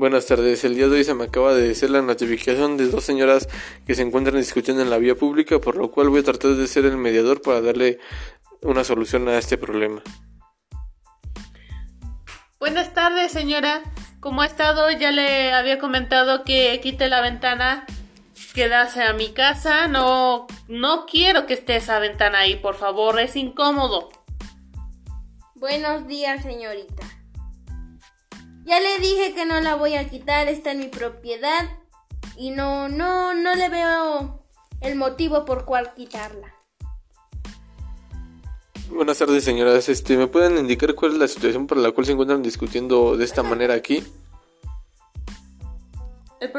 Buenas tardes. El día de hoy se me acaba de hacer la notificación de dos señoras que se encuentran discutiendo en la vía pública, por lo cual voy a tratar de ser el mediador para darle una solución a este problema. Buenas tardes, señora. Como ha estado, ya le había comentado que quite la ventana que da hacia mi casa. No, no quiero que esté esa ventana ahí, por favor, es incómodo. Buenos días, señorita. Ya le dije que no la voy a quitar, está en mi propiedad y no, no, no le veo el motivo por cual quitarla. Buenas tardes, señoras. Este, ¿me pueden indicar cuál es la situación por la cual se encuentran discutiendo de esta manera aquí? El,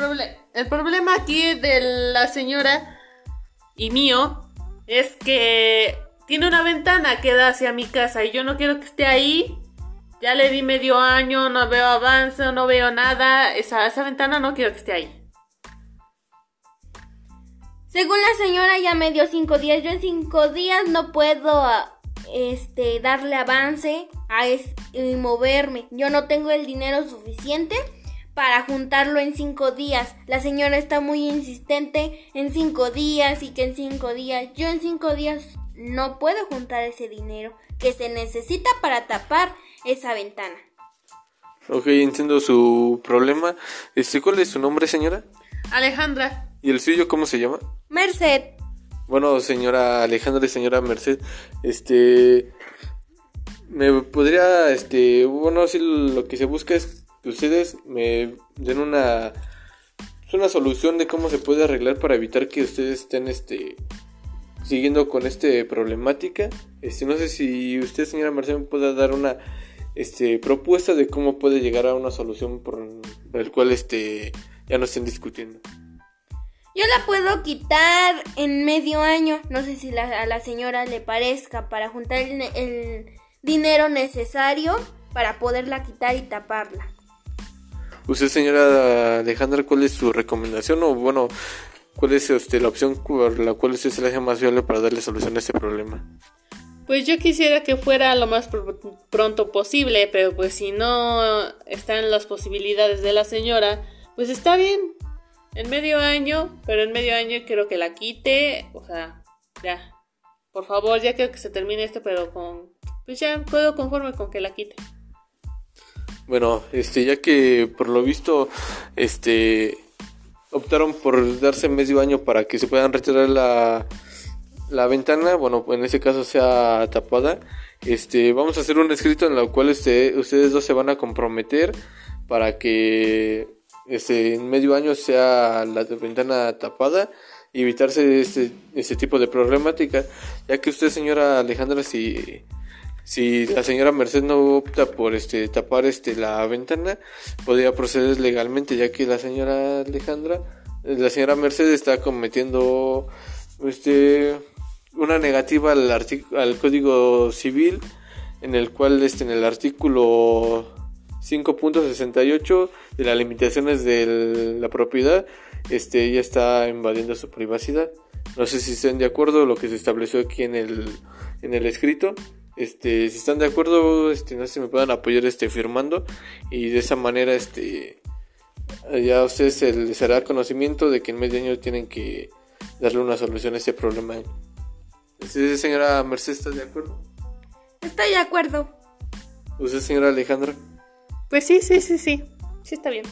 el problema aquí de la señora y mío es que tiene una ventana que da hacia mi casa y yo no quiero que esté ahí. Ya le di medio año, no veo avance, no veo nada. Esa, esa ventana no quiero que esté ahí. Según la señora ya me dio cinco días. Yo en cinco días no puedo este, darle avance a y moverme. Yo no tengo el dinero suficiente para juntarlo en cinco días. La señora está muy insistente en cinco días y que en cinco días. Yo en cinco días no puedo juntar ese dinero que se necesita para tapar esa ventana. Ok, entiendo su problema. Este, ¿Cuál es su nombre, señora? Alejandra. ¿Y el suyo cómo se llama? Merced. Bueno, señora Alejandra y señora Merced, este me podría este bueno, si lo que se busca es que ustedes me den una una solución de cómo se puede arreglar para evitar que ustedes estén este siguiendo con este problemática. Este no sé si usted, señora Merced, me pueda dar una este propuesta de cómo puede llegar a una solución por, el cual este ya no estén discutiendo. Yo la puedo quitar en medio año. No sé si a la señora le parezca para juntar el, dinero necesario para poderla quitar y taparla. Usted, señora Alejandra, ¿cuál es su recomendación? O bueno, ¿cuál es este, la opción por la cual usted se le hace más viable para darle solución a este problema? Pues yo quisiera que fuera lo más pronto posible, pero pues si no están las posibilidades de la señora, pues está bien, en medio año, pero en medio año quiero que la quite, o sea, ya. Por favor, ya quiero que se termine esto, pero con pues ya puedo conforme con que la quite. Bueno, este ya que por lo visto este optaron por darse medio año para que se puedan retirar la la ventana, bueno, en ese caso sea tapada. Este, vamos a hacer un escrito en el cual este, ustedes dos se van a comprometer para que este, en medio año sea la ventana tapada y evitarse este, este tipo de problemática, ya que usted, señora Alejandra, si, si la señora Merced no opta por este, tapar este, la ventana, podría proceder legalmente, ya que la señora Alejandra, la señora Merced está cometiendo este, una negativa al, Código Civil, en el cual este, en el artículo 5.68 de las limitaciones de la propiedad, este ya está invadiendo su privacidad. No sé si estén de acuerdo lo que se estableció aquí en el, en el escrito. Este, si están de acuerdo, este, no sé si me puedan apoyar este firmando y de esa manera este ya a ustedes se les hará conocimiento de que en medio año tienen que darle una solución a este problema. ¿Usted, señora Mercedes, está de acuerdo? Estoy de acuerdo. ¿Usted, señora Alejandra? Pues sí, sí, sí, sí. Sí está bien.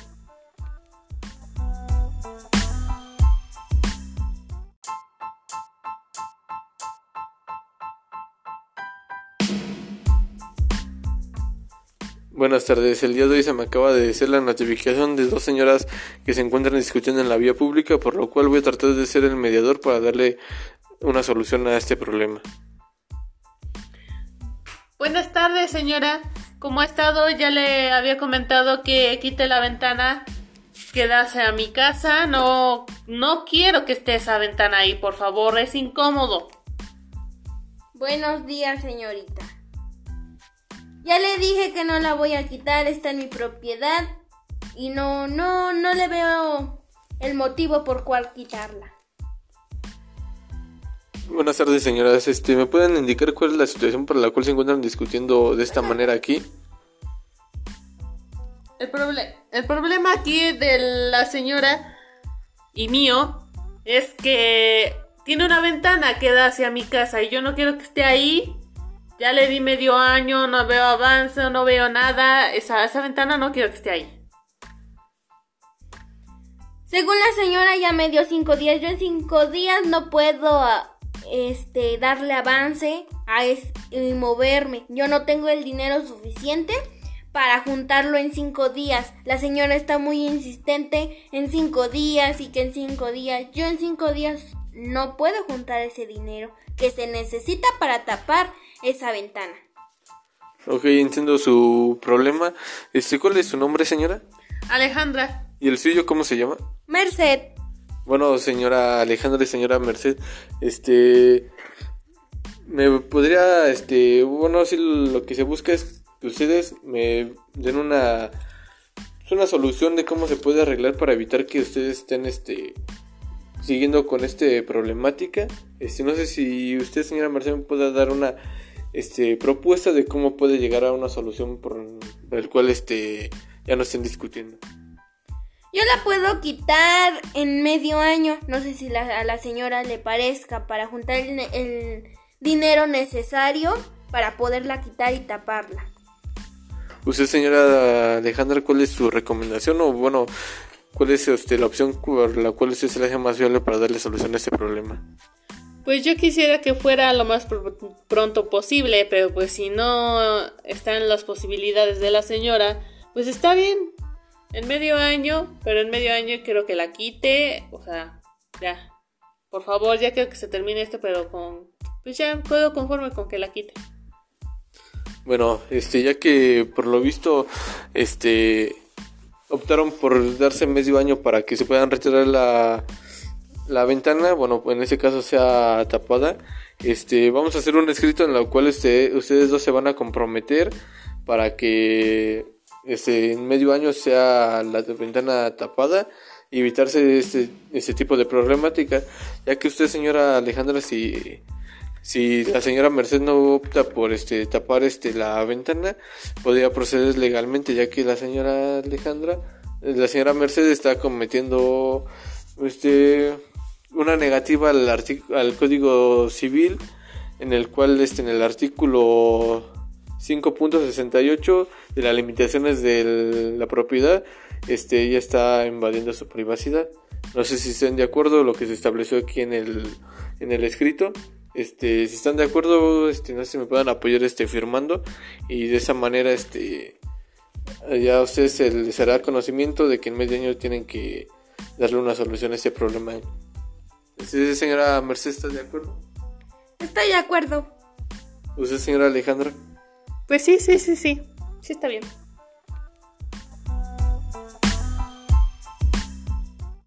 Buenas tardes. El día de hoy se me acaba de hacer la notificación de dos señoras que se encuentran discutiendo en la vía pública, por lo cual voy a tratar de ser el mediador para darle una solución a este problema. Buenas tardes, señora. Como ha estado, ya le había comentado que quite la ventana que da hacia mi casa. No, no quiero que esté esa ventana ahí, por favor, es incómodo. Buenos días, señorita. Ya le dije que no la voy a quitar, está en mi propiedad y no, no, no le veo el motivo por cual quitarla. Buenas tardes, señoras. Este, ¿me pueden indicar cuál es la situación por la cual se encuentran discutiendo de esta manera aquí? el, proble- el problema aquí de la señora y mío es que tiene una ventana que da hacia mi casa y yo no quiero que esté ahí. Ya le di medio año, no veo avance, no veo nada. Esa, esa ventana no quiero que esté ahí. Según la señora ya me dio cinco días. Yo en cinco días no puedo ah, este, darle avance a es- y moverme. Yo no tengo el dinero suficiente para juntarlo en cinco días. La señora está muy insistente en cinco días y que en cinco días. Yo en cinco días no puedo juntar ese dinero que se necesita para tapar esa ventana. Ok, entiendo su problema. Este, ¿cuál es su nombre, señora? Alejandra, ¿Y el suyo cómo se llama? Merced, Bueno, señora Alejandra y señora Merced, este me podría este, bueno, si lo que se busca es que ustedes me den una una solución de cómo se puede arreglar para evitar que ustedes estén este siguiendo con este problemática. Este, no sé si usted, señora Merced, me pueda dar una este propuesta de cómo puede llegar a una solución por el cual este ya no estén discutiendo. Yo la puedo quitar en medio año. No sé si la- a la señora le parezca para juntar el, ne- el dinero necesario para poderla quitar y taparla. Usted, señora Alejandra, ¿cuál es su recomendación o bueno, cuál es este, la opción por la cual usted se le hace más viable para darle solución a este problema? pues yo quisiera que fuera lo más pr- pronto posible, pero pues si no están las posibilidades de la señora, pues está bien. En medio año, pero en medio año quiero que la quite, o sea, ya. Por favor, ya quiero que se termine esto, pero con pues ya puedo conforme con que la quite. Bueno, este, ya que por lo visto, este, optaron por darse medio año para que se puedan retirar la, la ventana, bueno, en ese caso sea tapada, este, vamos a hacer un escrito en el cual este, ustedes dos se van a comprometer para que este, en medio año sea la ventana tapada y evitarse este, este tipo de problemática, ya que usted, señora Alejandra, si si la señora Merced no opta por este tapar este la ventana, podría proceder legalmente, ya que la señora Alejandra, la señora Merced está cometiendo este una negativa al al Código Civil, en el cual este en el artículo 5.68 de las limitaciones de la propiedad, este ella está invadiendo su privacidad. No sé si estén de acuerdo lo que se estableció aquí en el en el escrito. Este, si están de acuerdo, este, no sé si me puedan apoyar este firmando y de esa manera este ya a ustedes se les hará conocimiento de que en medio año tienen que darle una solución a este problema. ¿Usted, señora Mercedes, está de acuerdo? Estoy de acuerdo. ¿Usted, señora Alejandra? Pues sí, sí, sí, sí. Sí está bien.